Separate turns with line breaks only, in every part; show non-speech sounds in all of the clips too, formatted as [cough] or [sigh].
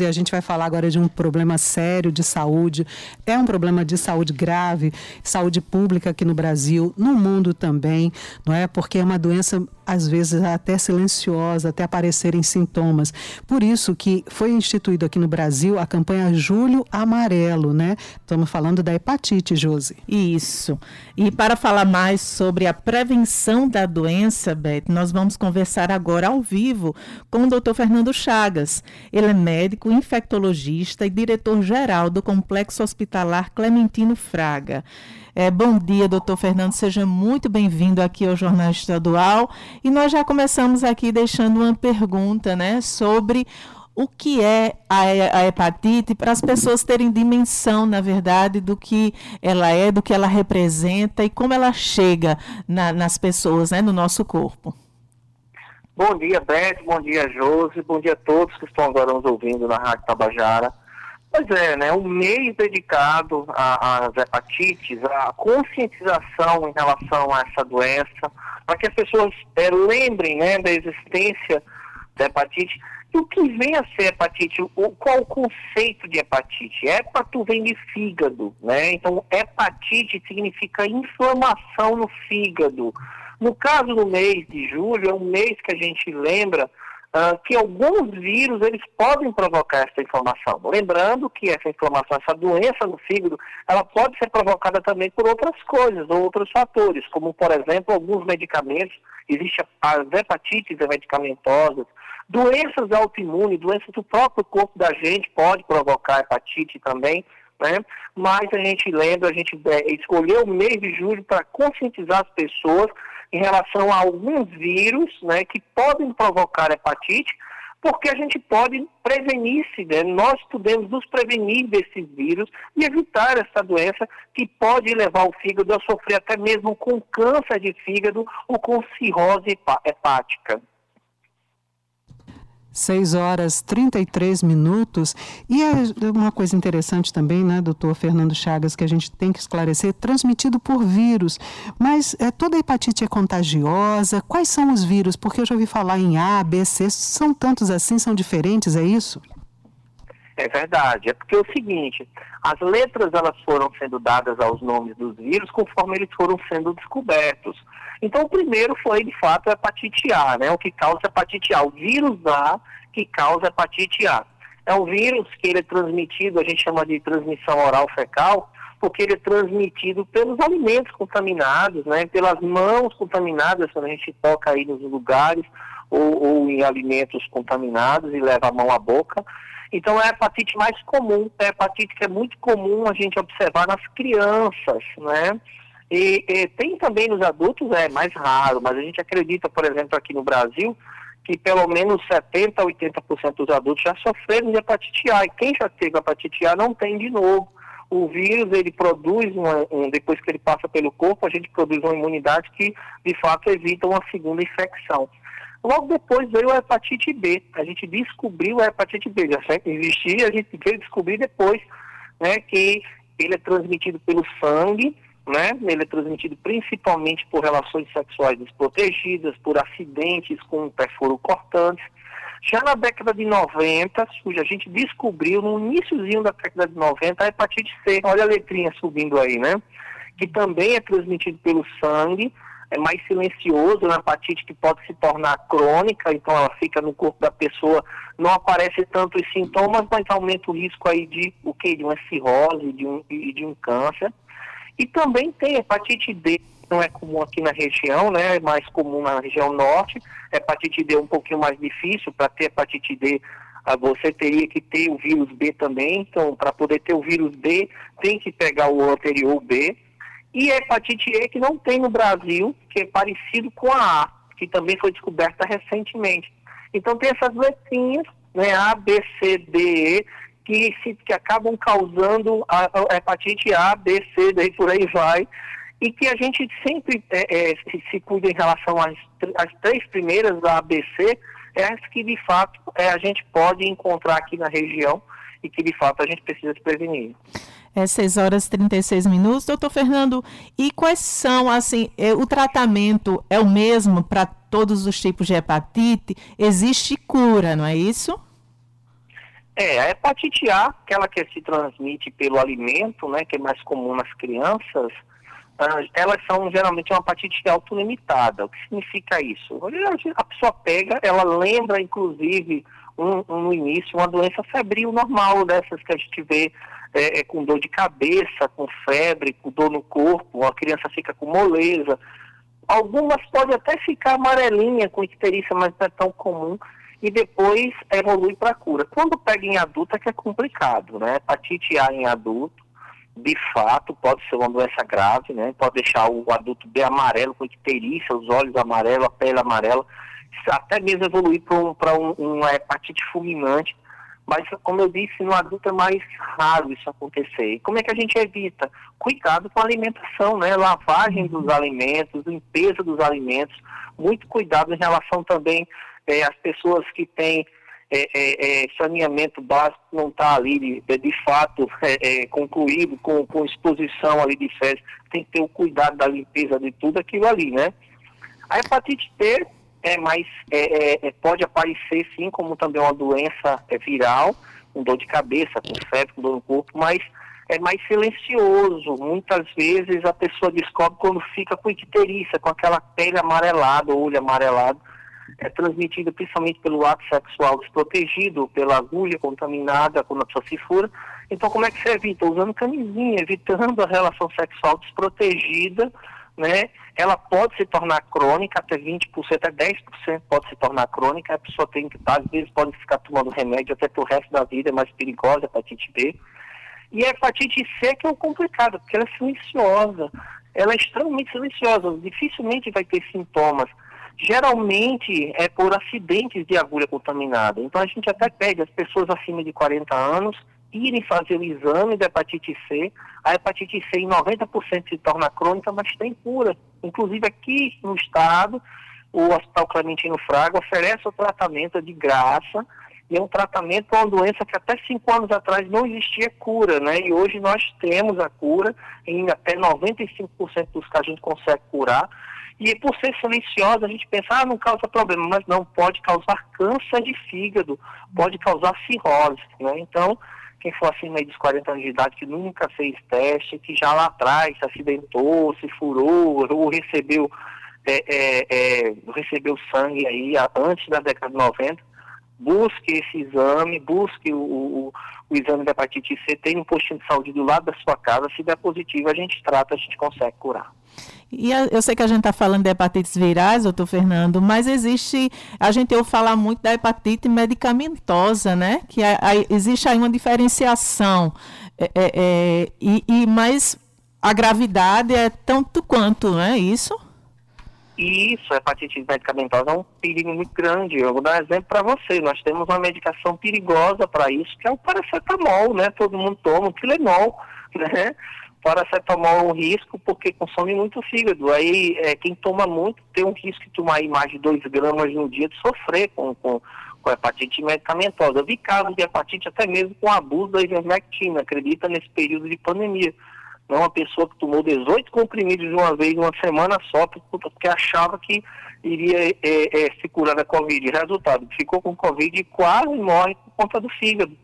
A gente vai falar agora de um problema sério de saúde. É um problema de saúde grave, saúde pública aqui no Brasil, no mundo também, não é? Porque é uma doença às vezes até silenciosa, até aparecerem sintomas. Por isso que foi instituído aqui no Brasil a campanha Julho Amarelo, né? Estamos falando da hepatite, Josi.
Isso. E para falar mais sobre a prevenção da doença, Beth, nós vamos conversar agora ao vivo com o Dr. Fernando Chagas. Ele é médico infectologista e diretor-geral do Complexo Hospitalar Clementino Fraga. É, bom dia, doutor Fernando, seja muito bem-vindo aqui ao Jornal Estadual. E nós já começamos aqui deixando uma pergunta né, sobre o que é a, hepatite para as pessoas terem dimensão, na verdade, do que ela é, do que ela representa e como ela chega na, nas pessoas, né, no nosso corpo.
Bom dia, Beth, bom dia, Josi, bom dia a todos que estão agora nos ouvindo na Rádio Tabajara. Pois é, né? Um mês dedicado às hepatites, à conscientização em relação a essa doença, para que as pessoas é, lembrem né, da existência da hepatite. E o que vem a ser hepatite? O, qual o conceito de hepatite? Hepato vem de fígado, né? Então, hepatite significa inflamação no fígado. No caso do mês de julho, é um mês que a gente lembra uh, que alguns vírus eles podem provocar essa inflamação. Lembrando que essa inflamação, essa doença no fígado, ela pode ser provocada também por outras coisas, ou outros fatores, como por exemplo alguns medicamentos, existe as hepatites medicamentosas, doenças autoimunes, doenças do próprio corpo da gente pode provocar hepatite também. Né? Mas a gente lembra, a gente é, escolheu o mês de julho para conscientizar as pessoas em relação a alguns vírus né, que podem provocar hepatite, porque a gente pode prevenir-se, né? nós podemos nos prevenir desses vírus e evitar essa doença que pode levar o fígado a sofrer até mesmo com câncer de fígado ou com cirrose hepática.
6 horas 33 minutos. E é uma coisa interessante também, né, doutor Fernando Chagas, que a gente tem que esclarecer, transmitido por vírus. Mas é, toda hepatite é contagiosa? Quais são os vírus? Porque eu já ouvi falar em A, B, C, são tantos assim, são diferentes, é isso?
É verdade. É porque é o seguinte, as letras elas foram sendo dadas aos nomes dos vírus conforme eles foram sendo descobertos. Então, o primeiro foi, de fato, a hepatite A, né? O que causa hepatite A. O vírus A que causa hepatite A. É um vírus que ele é transmitido, a gente chama de transmissão oral fecal, porque ele é transmitido pelos alimentos contaminados, né? Pelas mãos contaminadas, quando a gente toca aí nos lugares, ou, ou em alimentos contaminados e leva a mão à boca. Então é a hepatite mais comum, é a hepatite que é muito comum a gente observar nas crianças, né? E, e, tem também nos adultos, é mais raro, mas a gente acredita, por exemplo, aqui no Brasil, que pelo menos 70% a 80% dos adultos já sofreram de hepatite A. E quem já teve hepatite A não tem de novo. O vírus, ele produz, uma, um, depois que ele passa pelo corpo, a gente produz uma imunidade que, de fato, evita uma segunda infecção. Logo depois veio a hepatite B. A gente descobriu a hepatite B. Já existia, a gente veio descobrir depois né, que ele é transmitido pelo sangue, né? Ele é transmitido principalmente por relações sexuais desprotegidas, por acidentes com perfuro cortantes. Já na década de 90, a gente descobriu no iníciozinho da década de 90 a hepatite C, olha a letrinha subindo aí, né? Que também é transmitido pelo sangue, é mais silencioso, uma hepatite que pode se tornar crônica, então ela fica no corpo da pessoa, não aparece tanto os sintomas, mas aumenta o risco aí de o que? De uma cirrose, de um, de um câncer. E também tem hepatite D, não é comum aqui na região, né? É mais comum na região norte. Hepatite D é um pouquinho mais difícil. Para ter hepatite D, ah, você teria que ter o vírus B também. Então, para poder ter o vírus B, tem que pegar o anterior B. E a hepatite E que não tem no Brasil, que é parecido com a A, que também foi descoberta recentemente. Então tem essas letrinhas, né, A, B, C, D, E, que, se, que acabam causando a, a, hepatite A, B, C, daí por aí vai, e que a gente sempre é, é, se, se, cuida em relação às, às três primeiras, a ABC, é as que de fato é, a gente pode encontrar aqui na região e que de fato a gente precisa se prevenir.
É 6 horas e 36 minutos. Doutor Fernando, e quais são, assim, é, o tratamento é o mesmo para todos os tipos de hepatite? Existe cura, não é isso?
É, a hepatite A, aquela que se transmite pelo alimento, né, que é mais comum nas crianças, uh, elas são geralmente uma hepatite autolimitada. O que significa isso? A pessoa pega, ela lembra, inclusive, um, um, no início, uma doença febril normal, dessas que a gente vê é, é, com dor de cabeça, com febre, com dor no corpo, a criança fica com moleza. Algumas podem até ficar amarelinha com icterícia, mas não é tão comum e depois evolui para a cura. Quando pega em adulto é que é complicado, né? Hepatite A em adulto, de fato, pode ser uma doença grave, né? Pode deixar o adulto bem amarelo, com icterícia, os olhos amarelos, a pele amarela, até mesmo evoluir para um, um, uma hepatite fulminante. Mas, como eu disse, no adulto é mais raro isso acontecer. E como é que a gente evita? Cuidado com a alimentação, né? Lavagem dos alimentos, limpeza dos alimentos, muito cuidado em relação também é, as pessoas que têm é, é, é saneamento básico não está ali de, de fato é, concluído com, com exposição ali de fezes, tem que ter o cuidado da limpeza de tudo aquilo ali, né? A hepatite T é mais, pode aparecer sim como também uma doença viral, com dor de cabeça, com febre, com dor no corpo, mas é mais silencioso. Muitas vezes a pessoa descobre quando fica com icterícia, com aquela pele amarelada, olho amarelado, é transmitida principalmente pelo ato sexual desprotegido, pela agulha contaminada quando a pessoa se fura. Então, como é que você evita? Usando camisinha, evitando a relação sexual desprotegida, né? Ela pode se tornar crônica, até 20%, até 10% pode se tornar crônica. A pessoa tem que, às vezes, pode ficar tomando remédio até pro resto da vida, é mais perigosa a hepatite B. E a hepatite C que é o complicado, porque ela é silenciosa. Ela é extremamente silenciosa, dificilmente vai ter sintomas geralmente é por acidentes de agulha contaminada. Então a gente até pede as pessoas acima de 40 anos irem fazer o exame da hepatite C. A hepatite C em 90% se torna crônica, mas tem cura. Inclusive aqui no estado, o Hospital Clementino Fraga oferece o tratamento de graça e é um tratamento para uma doença que até cinco anos atrás não existia cura, né? E hoje nós temos a cura, em até 95% dos casos a gente consegue curar. E por ser silenciosa, a gente pensa, ah, não causa problema, mas não, pode causar câncer de fígado, pode causar cirrose, né? Então, quem for acima dos 40 anos de idade, que nunca fez teste, que já lá atrás se acidentou, se furou, ou recebeu, é, é, é, recebeu sangue aí antes da década de 90, busque esse exame, busque o, o, o, exame da hepatite C, tem um postinho de saúde do lado da sua casa, se der positivo, a gente trata, a gente consegue curar.
E eu sei que a gente está falando de hepatites virais, doutor Fernando, mas existe, a gente ouve falar muito da hepatite medicamentosa, né? Que a, a, existe aí uma diferenciação, é, é, é, e, e, mas a gravidade é tanto quanto, não é isso?
Isso, a hepatite medicamentosa é um perigo muito grande. Eu vou dar um exemplo para você. Nós temos uma medicação perigosa para isso, que é o paracetamol, né? Todo mundo toma, o Tilenol, né? Paracetamol é um risco porque consome muito fígado. Aí é, quem toma muito tem um risco de tomar mais de 2 gramas no dia de sofrer com, com, com hepatite medicamentosa. Eu vi casos de hepatite até mesmo com abuso da ivermectina, acredita, nesse período de pandemia. Não uma pessoa que tomou 18 comprimidos de uma vez, uma semana só, porque achava que iria é, é, se curar da Covid. Resultado, ficou com Covid e quase morre por conta do fígado.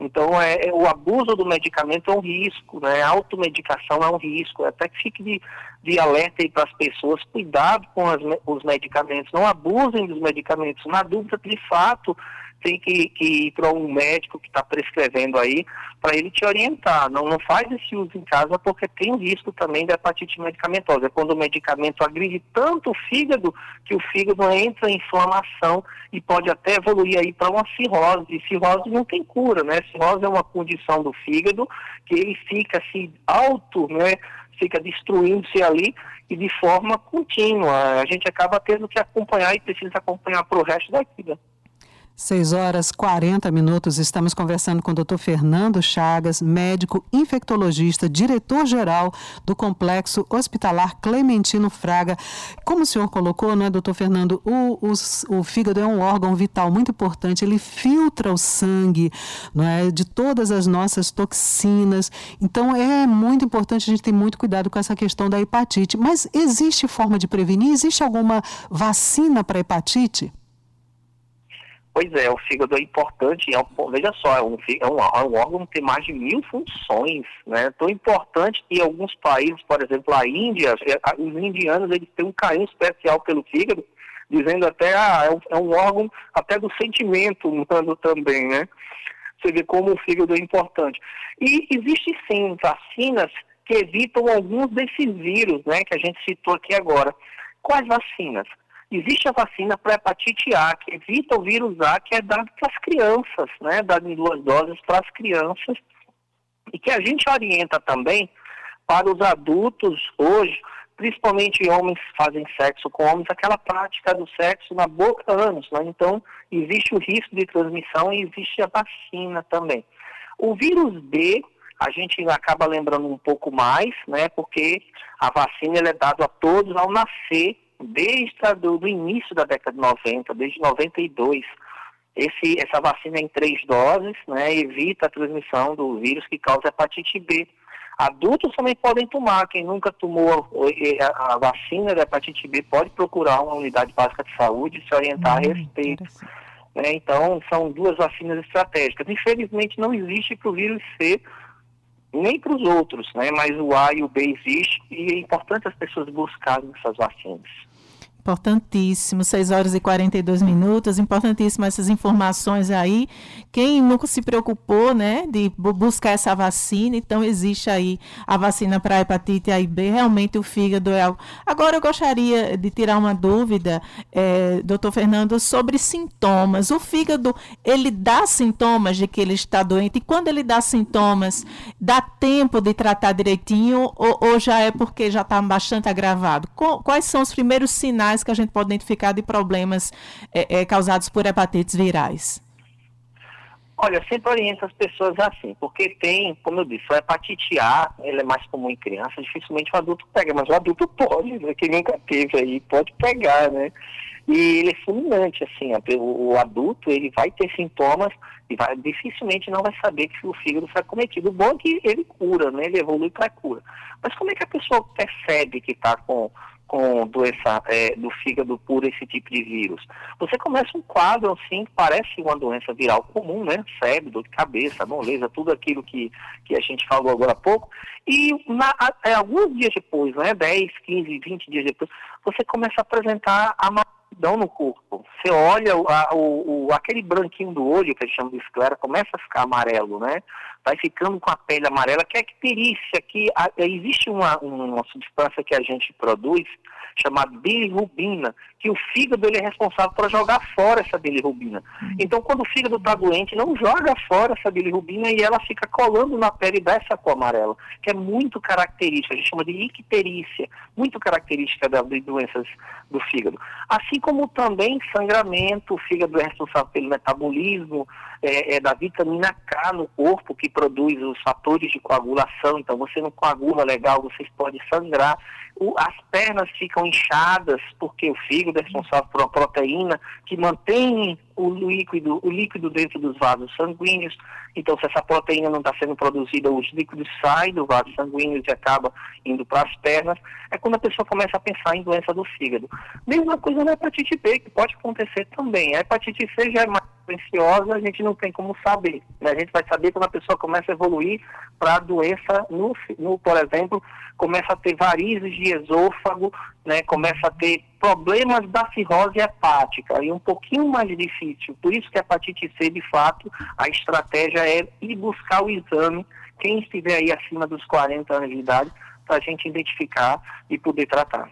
Então, é, é, o abuso do medicamento é um risco, né? A automedicação é um risco. Até que fique de, de alerta aí para as pessoas, cuidado com as, os medicamentos, não abusem dos medicamentos. Na dúvida, de fato, tem que, que ir para um médico que está prescrevendo aí, para ele te orientar. Não, não faz esse uso em casa porque tem risco também da hepatite medicamentosa. É quando o medicamento agride tanto o fígado que o fígado entra em inflamação e pode até evoluir aí para uma cirrose. E cirrose não tem cura, né? Cirrose é uma condição do fígado que ele fica assim alto, né? Fica destruindo-se ali e de forma contínua. A gente acaba tendo que acompanhar e precisa acompanhar para o resto da vida.
6 horas 40 minutos, estamos conversando com o Dr. Fernando Chagas, médico infectologista, diretor-geral do Complexo Hospitalar Clementino Fraga. Como o senhor colocou, né, doutor Fernando, o, o, o fígado é um órgão vital muito importante, ele filtra o sangue não é, de todas as nossas toxinas. Então é muito importante a gente ter muito cuidado com essa questão da hepatite. Mas existe forma de prevenir? Existe alguma vacina para hepatite?
Pois é, o fígado é importante, é veja só, é um, é, um, é um órgão que tem mais de mil funções, né? Tão importante que alguns países, por exemplo, a Índia, é, os indianos, eles têm um carinho especial pelo fígado, dizendo até, ah, é um, é um órgão até do sentimento humano também, né? Você vê como o fígado é importante. E existe sim vacinas que evitam alguns desses vírus, né, que a gente citou aqui agora. Quais vacinas? Existe a vacina para hepatite A, que evita o vírus A, que é dado para as crianças, né, dado em duas doses para as crianças, e que a gente orienta também para os adultos hoje, principalmente homens que fazem sexo com homens, aquela prática do sexo na boca anos, né? então existe o risco de transmissão e existe a vacina também. O vírus B, a gente acaba lembrando um pouco mais, né, porque a vacina é dada a todos ao nascer, desde o do, do início da década de 90, desde 92. Esse, essa vacina é em três doses, né, evita a transmissão do vírus que causa hepatite B. Adultos também podem tomar. Quem nunca tomou a, a vacina da hepatite B pode procurar uma unidade básica de saúde e se orientar hum, a respeito. Né? Então, são duas vacinas estratégicas. Infelizmente, não existe para o vírus C nem para os outros, né? mas o A e o B existe e é importante as pessoas buscarem essas vacinas.
Importantíssimo, 6 horas e 42 minutos, importantíssimo essas informações aí. Quem nunca se preocupou, né, de buscar essa vacina, então existe aí a vacina para hepatite A e B, realmente o fígado é algo. Agora eu gostaria de tirar uma dúvida, é, doutor Fernando, sobre sintomas. O fígado, ele dá sintomas de que ele está doente, e quando ele dá sintomas, dá tempo de tratar direitinho ou, ou já é porque já está bastante agravado? Quais são os primeiros sinais que a gente pode identificar de problemas é, é, causados por hepatites virais?
Olha, sempre oriento as pessoas assim, porque tem, como eu disse, a hepatite A, ele é mais comum em criança, dificilmente o adulto pega, mas o adulto pode, né, nunca teve aí, pode pegar, né? E ele é fulminante, assim, o, o adulto, ele vai ter sintomas e vai, dificilmente não vai saber que o fígado foi cometido. O bom é que ele cura, né? Ele evolui para cura. Mas como é que a pessoa percebe que está com com doença é, do fígado por esse tipo de vírus. Você começa um quadro assim que parece uma doença viral comum, né? Febre, dor de cabeça, moleza, tudo aquilo que, que a gente falou agora há pouco. E na, é, alguns dias depois, né? 10, 15, 20 dias depois, você começa a apresentar a amarelidão no corpo. Você olha a, o, o, aquele branquinho do olho, que a gente chama de esclera, começa a ficar amarelo, né? Vai ficando com a pele amarela, que é icterícia, que a, existe uma, uma substância que a gente produz chamada bilirrubina, que o fígado ele é responsável por jogar fora essa bilirrubina. Uhum. Então, quando o fígado está doente, não joga fora essa bilirrubina e ela fica colando na pele dessa cor amarela, que é muito característica, a gente chama de icterícia, muito característica das doenças do fígado. Assim como também sangramento, o fígado é responsável pelo metabolismo é, é da vitamina K no corpo, que produz os fatores de coagulação, então você não coagula legal, você pode sangrar. O, as pernas ficam inchadas porque o fígado é responsável por uma proteína que mantém o líquido, o líquido dentro dos vasos sanguíneos. Então, se essa proteína não está sendo produzida, os líquidos saem do vaso sanguíneo e acaba indo para as pernas. É quando a pessoa começa a pensar em doença do fígado. Mesma coisa na hepatite B, que pode acontecer também. A hepatite C já é mais silenciosa, a gente não tem como saber. Né? A gente vai saber quando a pessoa começa a evoluir para a doença, no, no, por exemplo, começa a ter varizes de esôfago, né? começa a ter problemas da cirrose hepática, e um pouquinho mais difícil. Por isso que a hepatite C, de fato, a estratégia é ir buscar o exame, quem estiver aí acima dos 40 anos de idade, para a gente identificar e poder tratar.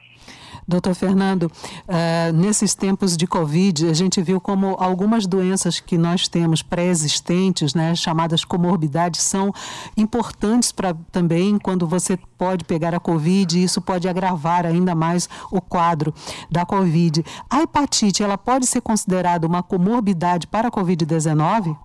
Doutor Fernando, uh, nesses tempos de Covid, a gente viu como algumas doenças que nós temos pré-existentes, né, chamadas comorbidades, são importantes para também quando você pode pegar a Covid e isso pode agravar ainda mais o quadro da Covid. A hepatite, ela pode ser considerada uma comorbidade para a Covid-19?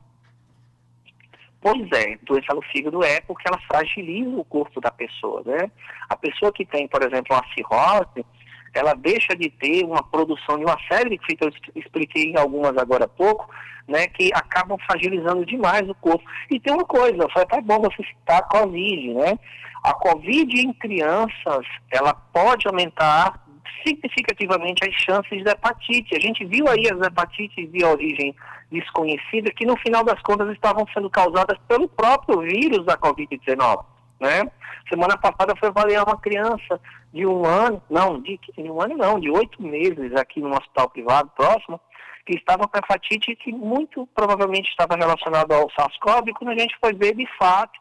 Pois é, doença no fígado é porque ela fragiliza o corpo da pessoa, né? A pessoa que tem, por exemplo, uma cirrose, ela deixa de ter uma produção de uma série de que eu expliquei algumas agora há pouco, né, que acabam fragilizando demais o corpo. E tem uma coisa, foi até bom você citar a Covid, né? A Covid em crianças, ela pode aumentar significativamente as chances de hepatite. A gente viu aí as hepatites de origem desconhecida que no final das contas estavam sendo causadas pelo próprio vírus da Covid-19. Né? Semana passada foi avaliar uma criança de um ano, não, de, de um ano não, de oito meses aqui no hospital privado próximo, que estava com hepatite que muito provavelmente estava relacionado ao SARS-CoV, quando a gente foi ver, de fato,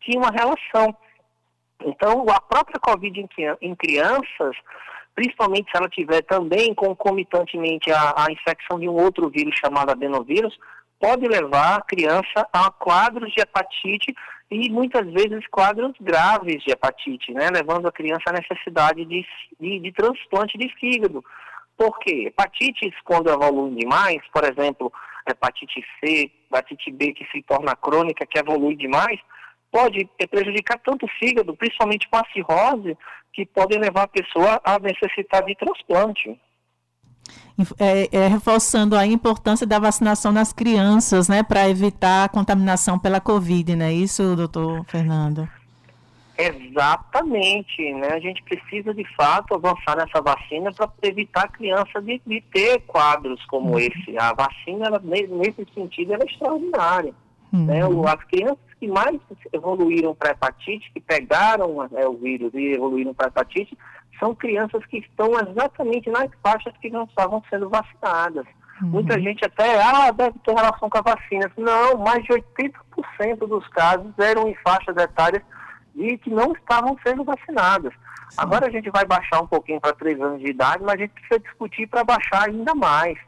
tinha uma relação. Então, a própria Covid em, em crianças, principalmente se ela tiver também concomitantemente a, a infecção de um outro vírus chamado adenovírus, pode levar a criança a quadros de hepatite e muitas vezes quadros graves de hepatite, né, levando a criança à necessidade de, de, de transplante de fígado. Por quê? Hepatites, quando evoluem demais, por exemplo, hepatite C, hepatite B, que se torna crônica, que evolui demais, pode prejudicar tanto o fígado, principalmente com a cirrose, que podem levar a pessoa a necessitar de transplante.
É, é, reforçando a importância da vacinação nas crianças, né, para evitar a contaminação pela Covid, não é isso, doutor Fernando?
Exatamente, né? A gente precisa de fato avançar nessa vacina para evitar a criança de, de, ter quadros como uhum. esse. A vacina, ela, nesse sentido, ela é extraordinária. Uhum. Né? As crianças que mais evoluíram para hepatite, que pegaram né, o vírus e evoluíram para hepatite, são crianças que estão exatamente nas faixas que não estavam sendo vacinadas. Uhum. Muita gente até, ah, deve ter relação com a vacina. Não, mais de 80% dos casos eram em faixas etárias de que não estavam sendo vacinadas. Sim. Agora a gente vai baixar um pouquinho para 3 anos de idade, mas a gente precisa discutir para baixar ainda mais.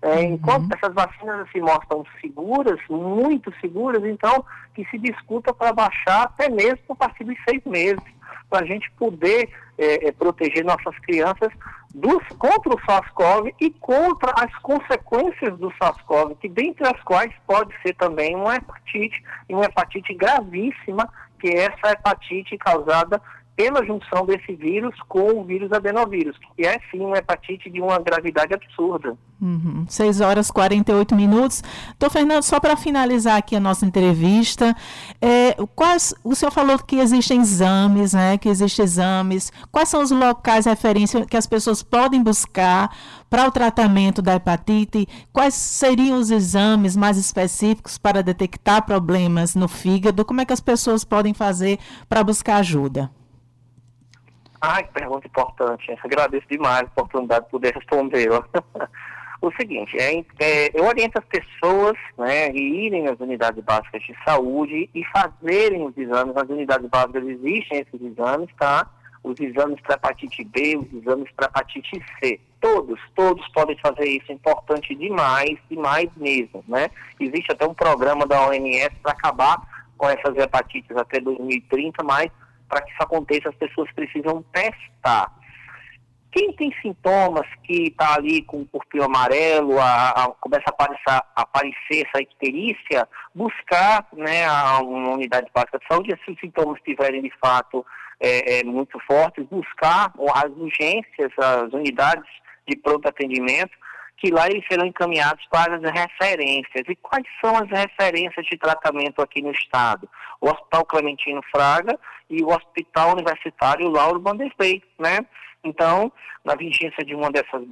É, uhum. Enquanto essas vacinas se mostram seguras, muito seguras, então que se discuta para baixar até mesmo a partir dos seis meses, para a gente poder é, é, proteger nossas crianças dos, contra o SARS-CoV e contra as consequências do SARS-CoV, que dentre as quais pode ser também uma hepatite, e uma hepatite gravíssima, que é essa hepatite causada pela junção desse vírus com o vírus adenovírus, que é sim uma hepatite de uma gravidade absurda.
Uhum. 6 horas e 48 minutos. Doutor Fernando, só para finalizar aqui a nossa entrevista, é, quais, o senhor falou que existem exames, né, que existem exames. Quais são os locais de referência que as pessoas podem buscar para o tratamento da hepatite? Quais seriam os exames mais específicos para detectar problemas no fígado? Como é que as pessoas podem fazer para buscar ajuda?
Ai, que pergunta importante. Agradeço demais a oportunidade de poder respondê-la. [laughs] o seguinte, é, é, eu oriento as pessoas né, a irem às unidades básicas de saúde e fazerem os exames. Nas unidades básicas existem esses exames, tá? Os exames para hepatite B, os exames para hepatite C. Todos, todos podem fazer isso. É importante demais, demais mesmo, né? Existe até um programa da OMS para acabar com essas hepatites até 2030, mas para que isso aconteça, as pessoas precisam testar. Quem tem sintomas que está ali com o corpinho amarelo, a, a, começa a aparecer, aparecer, essa icterícia, buscar né, a, uma unidade básica de saúde, se os sintomas estiverem de fato é, é, muito fortes, buscar as urgências, as unidades de pronto atendimento, que lá eles serão encaminhados para as referências. E quais são as referências de tratamento aqui no Estado? O Hospital Clementino Fraga e o Hospital Universitário Lauro Vanderlei, né? Então, na vigência de uma dessas,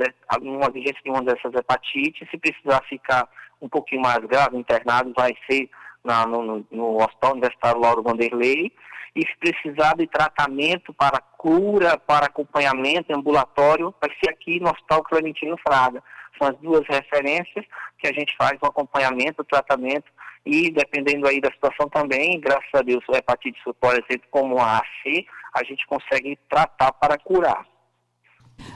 uma vigência de uma dessas hepatites, se precisar ficar um pouquinho mais grave, internado, vai ser na, no, no Hospital Universitário Lauro Vanderlei, e se precisar de tratamento para cura, para acompanhamento ambulatório, vai ser aqui no Hospital Clementino Fraga. São as duas referências que a gente faz o acompanhamento, o tratamento e dependendo aí da situação também, graças a Deus, o hepatite, por exemplo, como a AC, a gente consegue tratar para curar.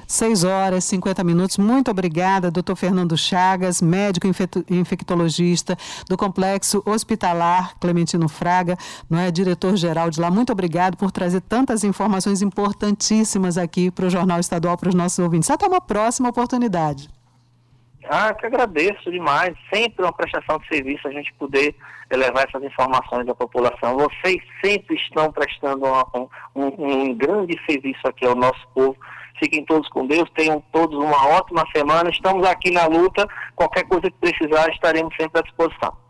6 horas e 50 minutos. Muito obrigada, doutor Fernando Chagas, médico infectologista do Complexo Hospitalar Clementino Fraga, não é diretor-geral de lá. Muito obrigado por trazer tantas informações importantíssimas aqui para o Jornal Estadual, para os nossos ouvintes. Até uma próxima oportunidade.
Ah, que agradeço demais. Sempre uma prestação de serviço a gente poder levar essas informações à população. Vocês sempre estão prestando um, um, um grande serviço aqui ao nosso povo. Fiquem todos com Deus, tenham todos uma ótima semana. Estamos aqui na luta. Qualquer coisa que precisar, estaremos sempre à disposição.